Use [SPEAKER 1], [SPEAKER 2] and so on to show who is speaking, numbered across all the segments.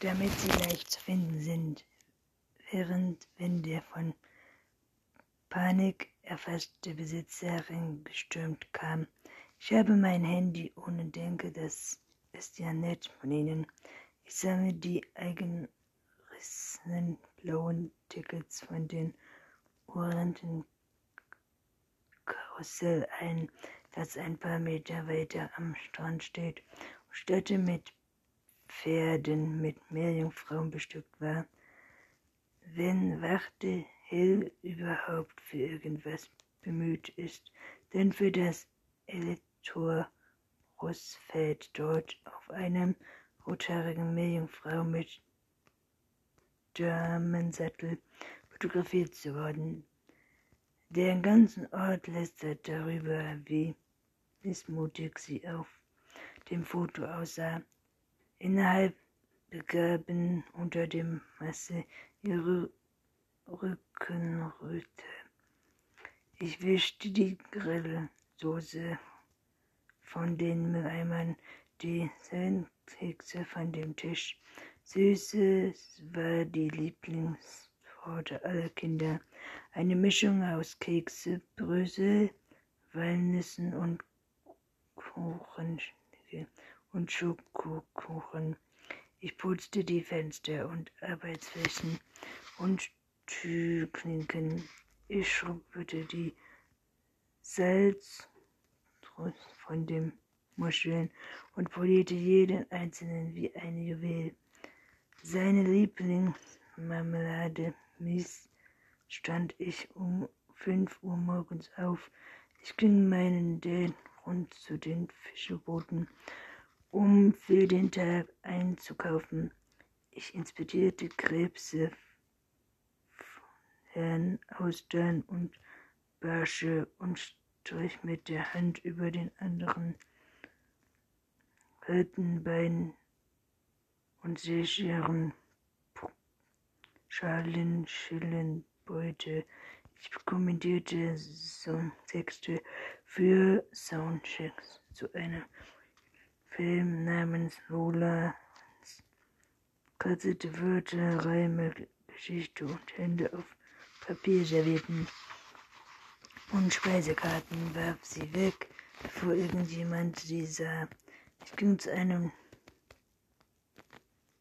[SPEAKER 1] damit sie leicht zu finden sind, während wenn der von Panik erfasste Besitzer gestürmt kam. Ich habe mein Handy und denke, das ist ja nett von Ihnen. Ich sammle die eingerissenen blauen Tickets von den orangen Karussell ein, das ein paar Meter weiter am Strand steht und Städte mit Pferden mit Meerjungfrauen bestückt war. Wenn Wachte Hill überhaupt für irgendwas bemüht ist, denn für das Elektor Russfeld dort auf einem rothaarigen Meerjungfrau mit Damensattel fotografiert zu worden. Der ganzen Ort lästert darüber, wie missmutig sie auf dem Foto aussah. Innerhalb begaben unter dem Masse ihre Rückenröte. Ich wischte die Grillsoße von den Mülleimern, die Sandkekse von dem Tisch. Süßes war die Lieblingsworte aller Kinder. Eine Mischung aus Kekse, Brösel, Walnüssen und Kuchen und Schokokuchen. Ich putzte die Fenster und Arbeitsflächen und Türklinken. Ich schrubbte die Salz von den Muscheln und polierte jeden einzelnen wie ein Juwel. Seine Lieblingsmarmelade Mies stand ich um fünf Uhr morgens auf. Ich ging meinen Dän rund zu den Fischebooten, um für den Tag einzukaufen. Ich inspizierte Krebse, Herrn Austern und Barsche und strich mit der Hand über den anderen Bein und sicheren Schalen, Schillen, Beute. Ich kommentierte Songtexte für Soundchecks zu einem Film namens Lola. Kassierte Wörter, Reime, Geschichte und Hände auf Papierservietten und Speisekarten, warf sie weg, bevor irgendjemand sie sah. Ich ging zu einem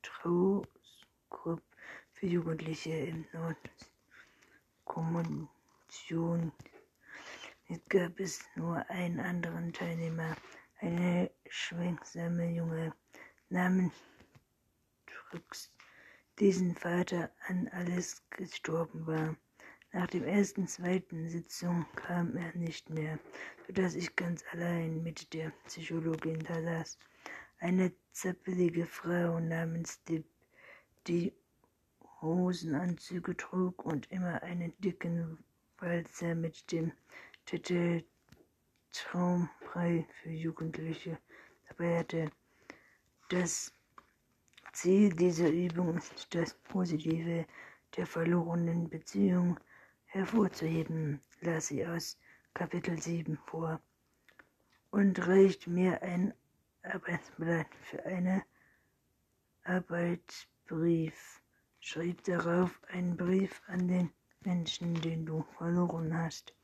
[SPEAKER 1] Trauskrupp für Jugendliche in Nordkommission. Es gab es nur einen anderen Teilnehmer, eine schwenksame junge namens Trux, dessen Vater an alles gestorben war. Nach der ersten, zweiten Sitzung kam er nicht mehr, so dass ich ganz allein mit der Psychologin da saß. Eine zappelige Frau namens Dip, die Hosenanzüge trug und immer einen dicken Walzer mit dem Titel Traumfrei für Jugendliche. Dabei hatte. Das Ziel dieser Übung ist das Positive der verlorenen Beziehung hervorzuheben, las sie aus Kapitel 7 vor. Und reicht mir ein Arbeitsblatt für einen Arbeitsbrief, schrieb darauf einen Brief an den Menschen, den du verloren hast,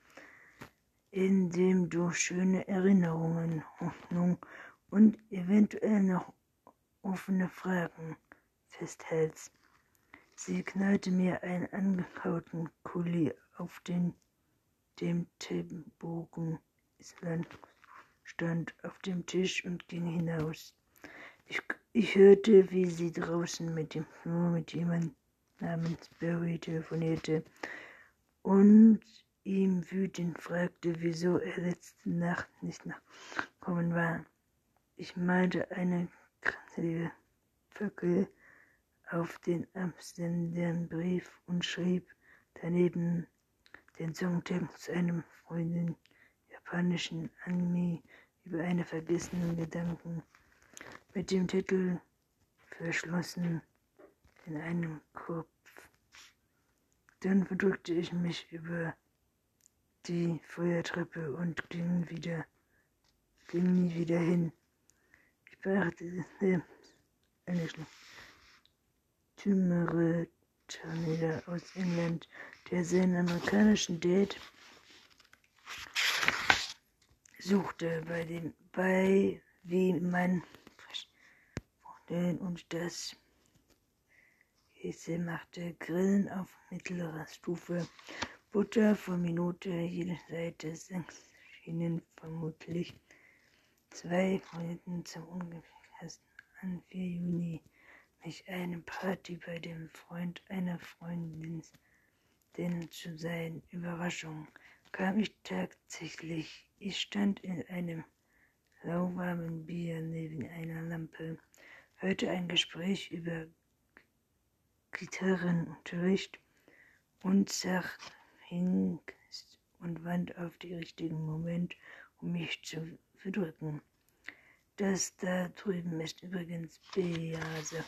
[SPEAKER 1] in dem du schöne Erinnerungen, Hoffnung und eventuell noch offene Fragen festhältst. Sie knallte mir einen angekauten Kuli auf den dem Themenbogen Island stand auf dem Tisch und ging hinaus. Ich, ich hörte, wie sie draußen mit dem Flur mit jemand namens Barry telefonierte und ihm wütend fragte, wieso er letzte Nacht nicht nachgekommen war. Ich malte eine kranzige Fackel auf den absendenden Brief und schrieb daneben den Songtext zu einem freundlichen japanischen Anime über einen vergessenen Gedanken mit dem Titel Verschlossen in einem Kopf. Dann verdrückte ich mich über die Feuertreppe und ging wieder, ging nie wieder hin. Ich brachte eine Tümere Tornado aus England, der seinen amerikanischen Date suchte, bei dem bei wie man und das Käse machte Grillen auf mittlerer Stufe, Butter von Minute jede Seite sechs schienen vermutlich zwei Freunden zum ungefährsten an 4 Juni mich eine Party bei dem Freund einer Freundin denn zu sein. Überraschung kam ich tatsächlich. Ich stand in einem lauwarmen Bier neben einer Lampe, hörte ein Gespräch über Gitarrenunterricht und zag hin und wand auf den richtigen Moment, um mich zu verdrücken. Das da drüben ist übrigens Beate.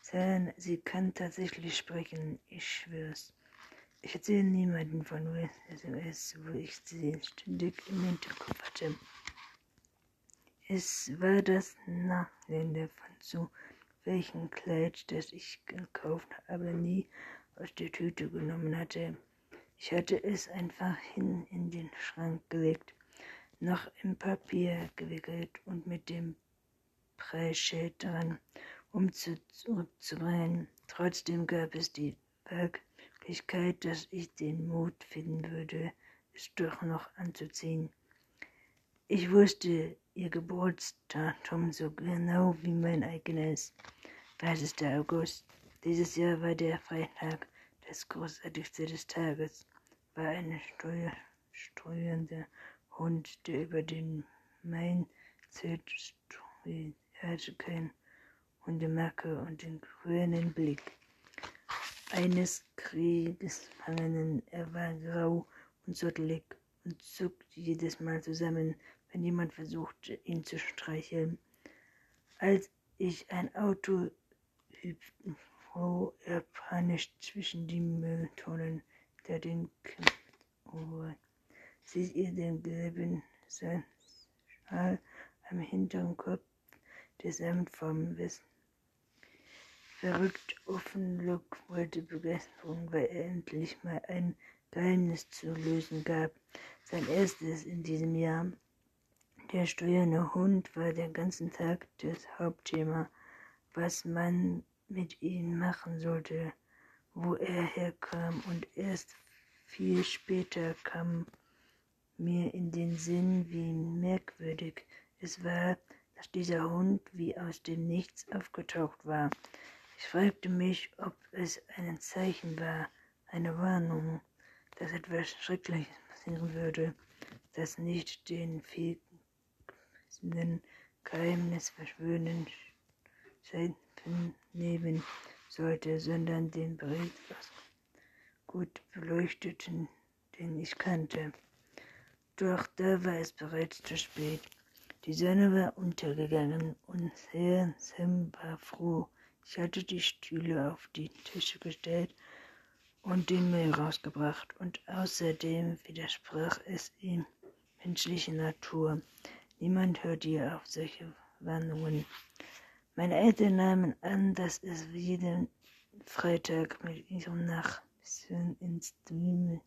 [SPEAKER 1] Sam, sie kann tatsächlich sprechen, ich schwör's. Ich erzähle niemanden von SMS, wo ich sie ständig im Hinterkopf hatte. Es war das Nachländer von zu welchem Kleid, das ich gekauft, aber nie aus der Tüte genommen hatte. Ich hatte es einfach hin in den Schrank gelegt noch im Papier gewickelt und mit dem Preisschild dran, um zu, zurückzubringen. Trotzdem gab es die Möglichkeit, dass ich den Mut finden würde, es doch noch anzuziehen. Ich wusste ihr Geburtsdatum so genau wie mein eigenes. 30. August. Dieses Jahr war der Freitag, das großartigste des Tages, war eine steuernde Hund, der über den Main zählt, hatte kein Hundemarke und den grünen Blick eines Kriegsgefangenen. Er war grau und zottelig und zuckte jedes Mal zusammen, wenn jemand versuchte, ihn zu streicheln. Als ich ein Auto hüpfte, floh er panisch zwischen die Mülltonnen, den Kämpfer Seht ihr den gelben Schal am hinteren Kopf des Amt vom Westen? Verrückt Offenlock wollte Begeisterung, weil er endlich mal ein Geheimnis zu lösen gab. Sein erstes in diesem Jahr. Der steuernde Hund war den ganzen Tag das Hauptthema, was man mit ihm machen sollte, wo er herkam und erst viel später kam mir in den Sinn, wie merkwürdig es war, dass dieser Hund wie aus dem Nichts aufgetaucht war. Ich fragte mich, ob es ein Zeichen war, eine Warnung, dass etwas Schreckliches passieren würde, das nicht den fiesenden Geheimnis verschwören nehmen sollte, sondern den Bericht aus gut beleuchteten, den ich kannte. Doch da war es bereits zu spät. Die Sonne war untergegangen und Herr Sam war froh. Ich hatte die Stühle auf die Tische gestellt und den Müll rausgebracht und außerdem widersprach es ihm menschliche Natur. Niemand hört ihr auf solche Warnungen. Meine Eltern nahmen an, dass es jeden Freitag mit ihrem Nachbarn ins Dümmel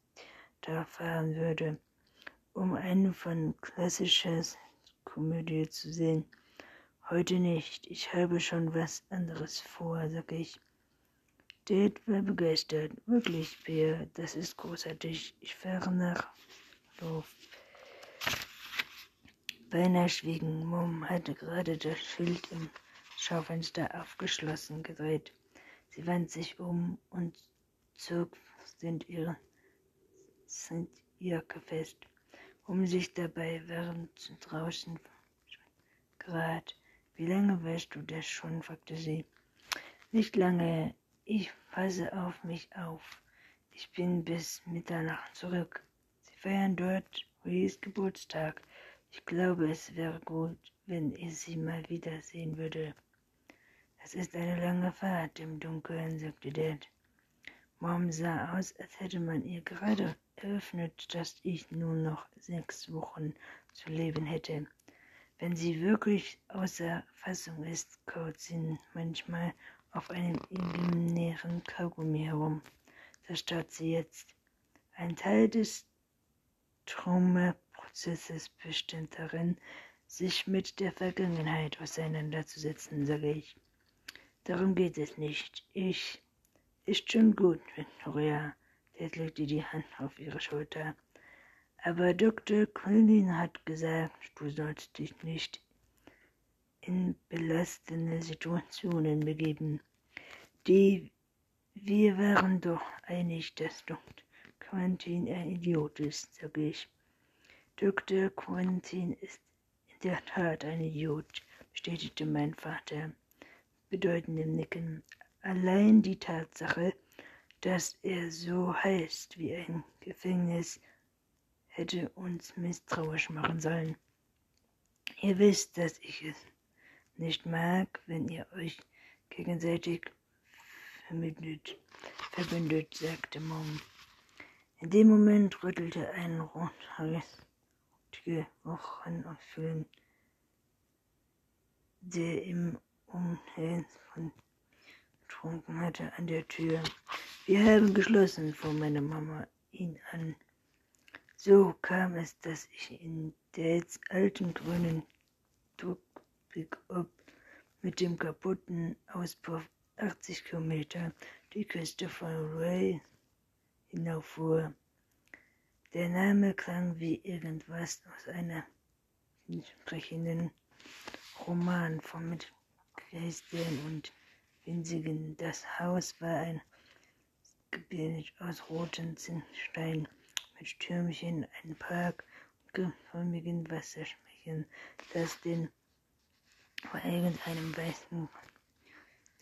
[SPEAKER 1] da fahren würde um eine von klassischer Komödie zu sehen. Heute nicht. Ich habe schon was anderes vor, sag ich. Dad war begeistert. Wirklich, Bär, das ist großartig. Ich fahre nach Lof. Beinahe schwiegen. Mom hatte gerade das Schild im Schaufenster aufgeschlossen gedreht. Sie wandte sich um und zog sind ihre sind Jacke fest um sich dabei während draußen Grad. Wie lange weißt du das schon? fragte sie. Nicht lange. Ich passe auf mich auf. Ich bin bis Mitternacht zurück. Sie feiern dort Ruiz Geburtstag. Ich glaube, es wäre gut, wenn ich sie mal wiedersehen würde. Das ist eine lange Fahrt im Dunkeln, sagte Dad. Mom sah aus, als hätte man ihr gerade eröffnet, dass ich nur noch sechs Wochen zu leben hätte. Wenn sie wirklich außer Fassung ist, kaut sie manchmal auf einem imaginären Kaugummi herum. Starrt sie jetzt. Ein Teil des Traumaprozesses besteht darin, sich mit der Vergangenheit auseinanderzusetzen, sage ich. Darum geht es nicht. Ich. Ist schon gut, Victoria. Ted legte die Hand auf ihre Schulter. Aber Dr. Quillin hat gesagt, du sollst dich nicht in belastende Situationen begeben. Die wir waren doch einig, dass Dr. Quentin ein Idiot ist, sag ich. Dr. Quentin ist in der Tat ein Idiot, bestätigte mein Vater bedeutendem Nicken. Allein die Tatsache, dass er so heißt wie ein Gefängnis, hätte uns misstrauisch machen sollen. Ihr wisst, dass ich es nicht mag, wenn ihr euch gegenseitig verbündet, verbündet sagte Mom. In dem Moment rüttelte ein rothaarige Wochenauffüllung, der im Umhellen von getrunken hatte, an der Tür. Wir haben geschlossen, fuhr meine Mama ihn an. So kam es, dass ich in der alten grünen Druck-Pickup mit dem kaputten Auspuff 80 Kilometer die Küste von Ray hinauffuhr. Der Name klang wie irgendwas aus einer entsprechenden Roman von mit Geistern und winzigen. Das Haus war ein Gebilde aus roten Zinnstein mit Türmchen, einem Park und geförmigen Wasserschmächen, das den vor irgendeinem weißen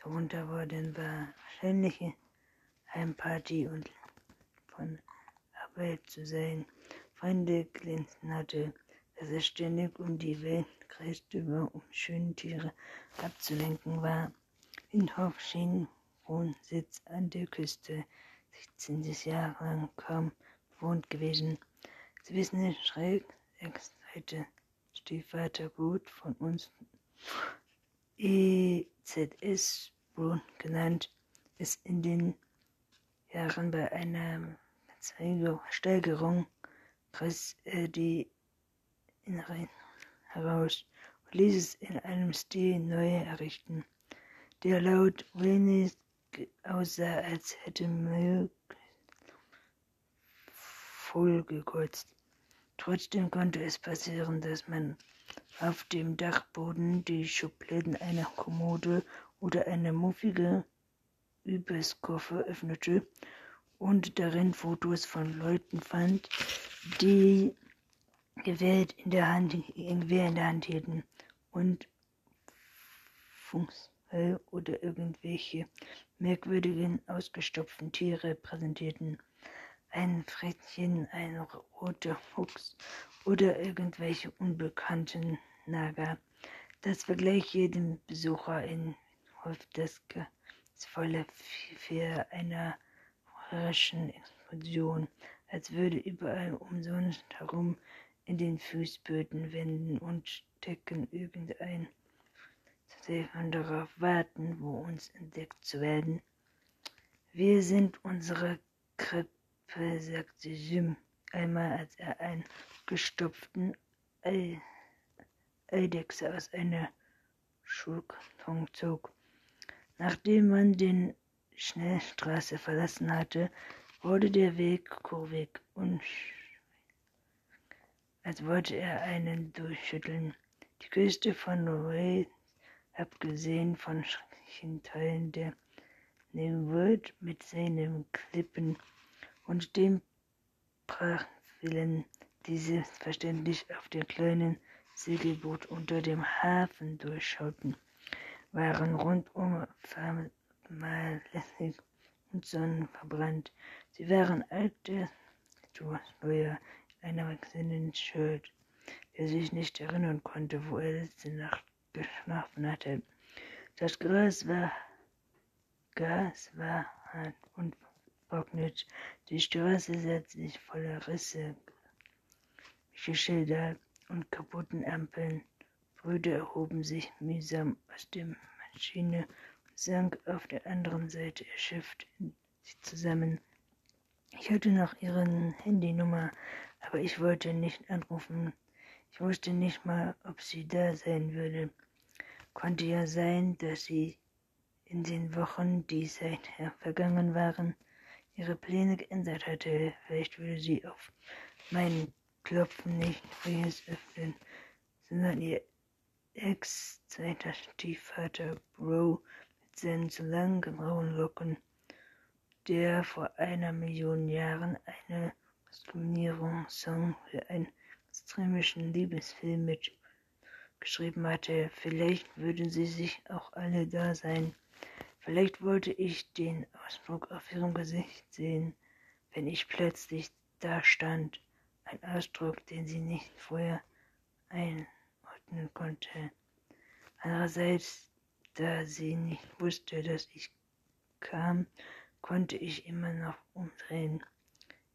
[SPEAKER 1] darunter worden war. Wahrscheinlich Heimparty und von Arbeit zu sein. Freunde glänzen hatte, dass er ständig um die Welt kreiste, um schöne Tiere abzulenken war. Windhoff schien Wohnsitz an der Küste, 16 Jahre lang kaum bewohnt gewesen. Sie wissen nicht schräg, sechs Seite Stiefvater gut von uns EZS genannt, ist in den Jahren bei einer Steigerung er die Inneren heraus und ließ es in einem Stil neu errichten der laut wenig aussah, als hätte Milk vollgekotzt. Trotzdem konnte es passieren, dass man auf dem Dachboden die Schubladen einer Kommode oder einer muffige Überskoffer öffnete und darin Fotos von Leuten fand, die Gewehr in der Hand, Gewehr in der Hand hielten und Funks oder irgendwelche merkwürdigen, ausgestopften Tiere präsentierten. Ein Frettchen, ein roter Fuchs oder irgendwelche unbekannten Nager. Das vergleicht jedem Besucher in das volle für einer raschen Explosion, als würde überall umsonst herum in den Fußböden, Wänden und Decken irgendein Stefan darauf warten, wo uns entdeckt zu werden. Wir sind unsere Krippe, sagte Jim einmal, als er einen gestopften Ei Eidechse aus einer Schulkarton zog. Nachdem man den Schnellstraße verlassen hatte, wurde der Weg kurvig und als wollte er einen durchschütteln. Die Küste von Norway abgesehen von schrecklichen Teilen der Nimrod mit seinen Klippen und dem Prachtwillen, die selbstverständlich auf dem kleinen Segelboot unter dem Hafen durchschauten, waren rundum fahrlässig und sonnenverbrannt. Sie waren alte Steuer in einer wechselnden Shirt, der sich nicht erinnern konnte, wo er letzte Nacht geschlafen hatte. Das Gras war, Gas war hart und trocknet. Die Straße setzte sich voller Risse, Schilder und kaputten Ampeln. Brüder erhoben sich mühsam aus der Maschine sank auf der anderen Seite erschöpft zusammen. Ich hatte noch ihre Handynummer, aber ich wollte nicht anrufen. Ich wusste nicht mal, ob sie da sein würde. Konnte ja sein, dass sie in den Wochen, die seither vergangen waren, ihre Pläne geändert hatte. Vielleicht würde sie auf meinen Klopfen nicht Fries öffnen, sondern ihr Ex-zweiter Stiefvater Bro mit seinen zu langen grauen Locken, der vor einer Million Jahren eine Diskriminierungssong für einen extremischen Liebesfilm mitgeschrieben hatte. Vielleicht würden sie sich auch alle da sein. Vielleicht wollte ich den Ausdruck auf ihrem Gesicht sehen, wenn ich plötzlich da stand. Ein Ausdruck, den sie nicht vorher ein öffnen konnte. Andererseits, da sie nicht wusste, dass ich kam, konnte ich immer noch umdrehen.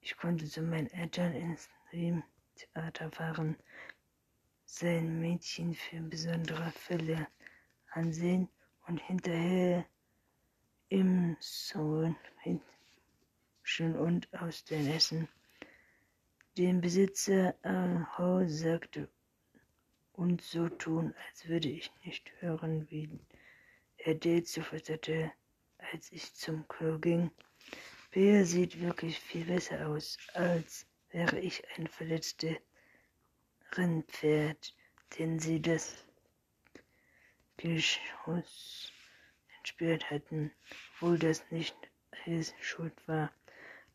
[SPEAKER 1] Ich konnte zu meinen Eltern ins Theater fahren, sein Mädchen für besondere Fälle ansehen und hinterher im Sohn schon und aus den Essen. Dem Besitzer Aho sagte und so tun, als würde ich nicht hören, wie er so versetzte, als ich zum Klo ging. Bea sieht wirklich viel besser aus, als wäre ich ein verletztes Rennpferd, den sie das Geschoss entsperrt hatten, obwohl das nicht his Schuld war.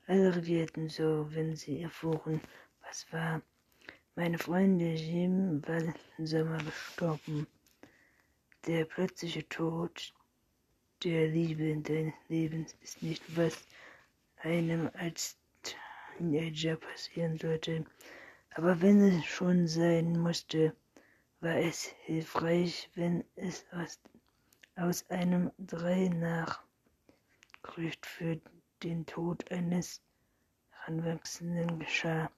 [SPEAKER 1] Alle reagierten so, wenn sie erfuhren, was war. Meine Freundin Jim war im Sommer gestorben. Der plötzliche Tod der Liebe deines Lebens ist nicht, was einem als Teenager passieren sollte. Aber wenn es schon sein musste, war es hilfreich, wenn es aus, aus einem drei Nachgerücht für den Tod eines Heranwachsenden geschah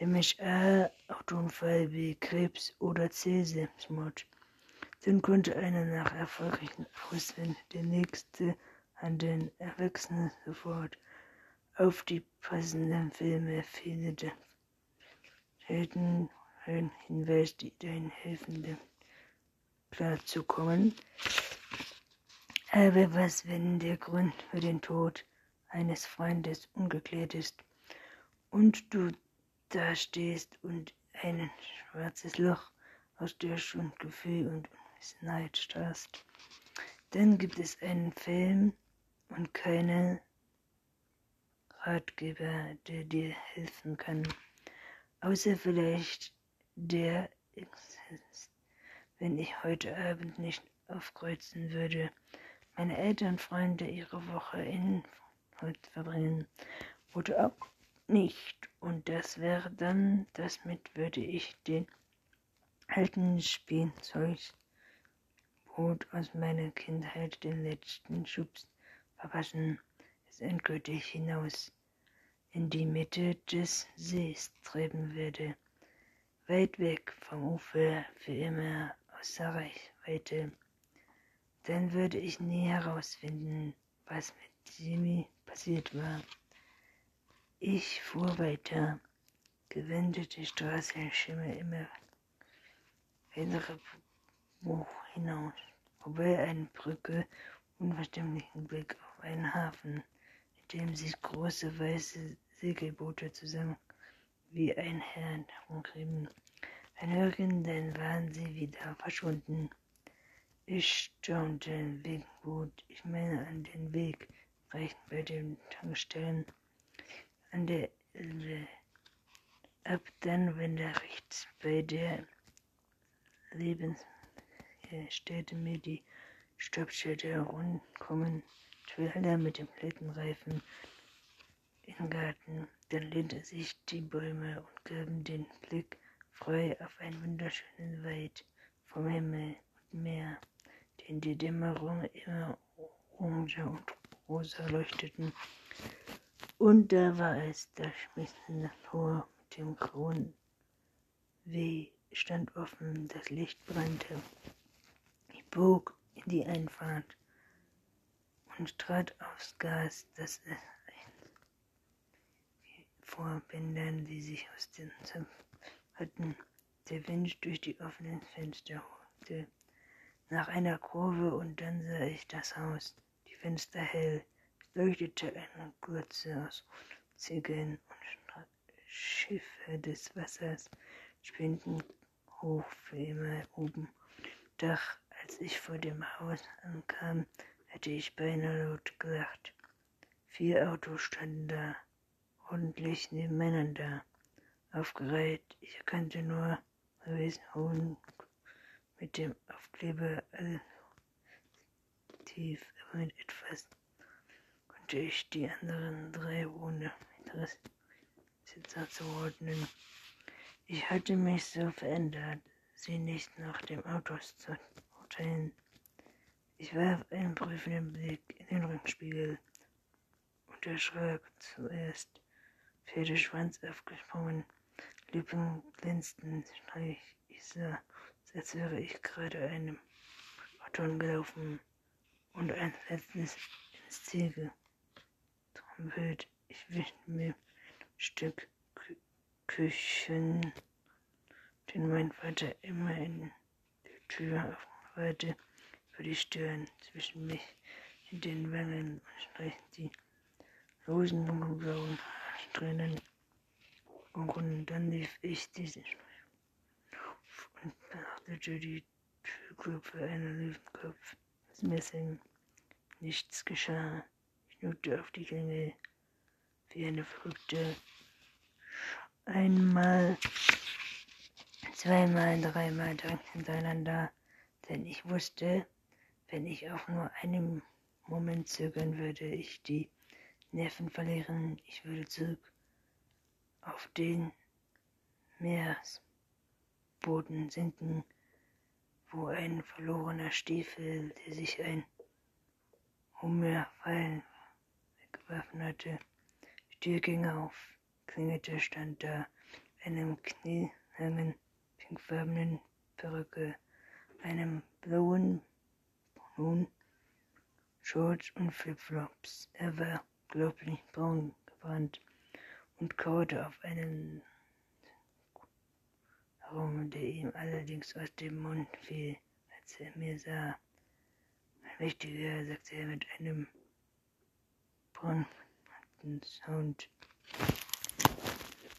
[SPEAKER 1] nämlich A. Autounfall, B. Krebs oder C. Dann konnte einer nach erfolgreichen Auswählen der nächste an den Erwachsenen sofort auf die passenden Filme findet. Helden ein Hinweis, die deinen helfen, klarzukommen. Aber was, wenn der Grund für den Tod eines Freundes ungeklärt ist und du da stehst und ein schwarzes Loch aus der Schuldgefühl und Unwissenheit starrst. Dann gibt es einen Film und keinen Ratgeber, der dir helfen kann. Außer vielleicht der wenn ich heute Abend nicht aufkreuzen würde. Meine Eltern, Freunde ihre Woche in heute verbringen. Oder auch nicht. Und das wäre dann, das mit würde ich den alten Spielzeugboot aus meiner Kindheit den letzten Schubs verpassen, es endgültig hinaus in die Mitte des Sees treiben würde, weit weg vom Ufer, für immer außer Reichweite. Dann würde ich nie herausfinden, was mit Jimmy passiert war. Ich fuhr weiter, gewendete Straße, schimmel immer hellere Buch hinaus, vorbei eine Brücke, unverständlichen Blick auf einen Hafen, in dem sich große weiße Segelboote zusammen wie ein Herrn herumtrieben. Ein Hören, dann waren sie wieder verschwunden. Ich staunte wegen Wut, ich meine an den Weg, reichten bei den Tankstellen an der Elbe ab dann, wenn der rechts bei der Lebensstätte mir die Stoppschilder rundkommen, Trailer mit dem Plättenreifen im Garten, dann lehnte sich die Bäume und gaben den Blick frei auf einen wunderschönen Wald vom Himmel und Meer, den die Dämmerung immer orange und rosa leuchteten. Und da war es, das schmissende Tor mit dem grauen W stand offen, das Licht brannte. Bog in die Einfahrt, und trat aufs Gas, das Vorbändern, die sich aus den hatten. Der Wind durch die offenen Fenster holte nach einer Kurve und dann sah ich das Haus, die Fenster hell. Es leuchtete eine Grütze aus Ziegeln und Schiffe des Wassers spielten hoch für immer oben Dach. Als ich vor dem Haus ankam, hätte ich beinahe laut gelacht. Vier Autos standen da ordentlich nebeneinander aufgereiht. Ich erkannte nur Hohen mit dem Aufkleber tief, aber mit etwas konnte ich die anderen drei ohne Sitzer zuordnen. Ich hatte mich so verändert, sie nicht nach dem Autos zu urteilen. Ich warf einen prüfenden Blick in den Rückspiegel und erschrak zuerst. Pferdeschwanz aufgesprungen, Lippen glänzten, streich. Ich sah, als wäre ich gerade einem Auto gelaufen und ein letztes ins Ziel getrampelt. Ich wischte mir ein Stück Kü Küchen, den mein Vater immer in die Tür aufbewahrte, über die Stirn zwischen mich in den Wangen und streichte die losen dunkelblauen drinnen. Und dann lief ich diesen und beachtete die Türklopfe einer Löwenkopf aus Messing. Nichts geschah. Ich nutzte auf die Klingel wie eine Verrückte. Einmal, zweimal, dreimal direkt hintereinander, denn ich wusste, wenn ich auch nur einen Moment zögern würde, ich die Nerven verlieren, ich würde zurück auf den Meeresboden sinken, wo ein verlorener Stiefel, der sich ein Hummerfallen weggeworfen hatte, Tür ging auf, klingelte, stand da, einem knielangen, pinkfarbenen Perücke, einem blauen Nun, Shorts und Flipflops. Er war unglaublich braun gebrannt und kaute auf einen herum, der ihm allerdings aus dem Mund fiel, als er mir sah. Mein Mächtiger, sagte er mit einem braunharten Sound,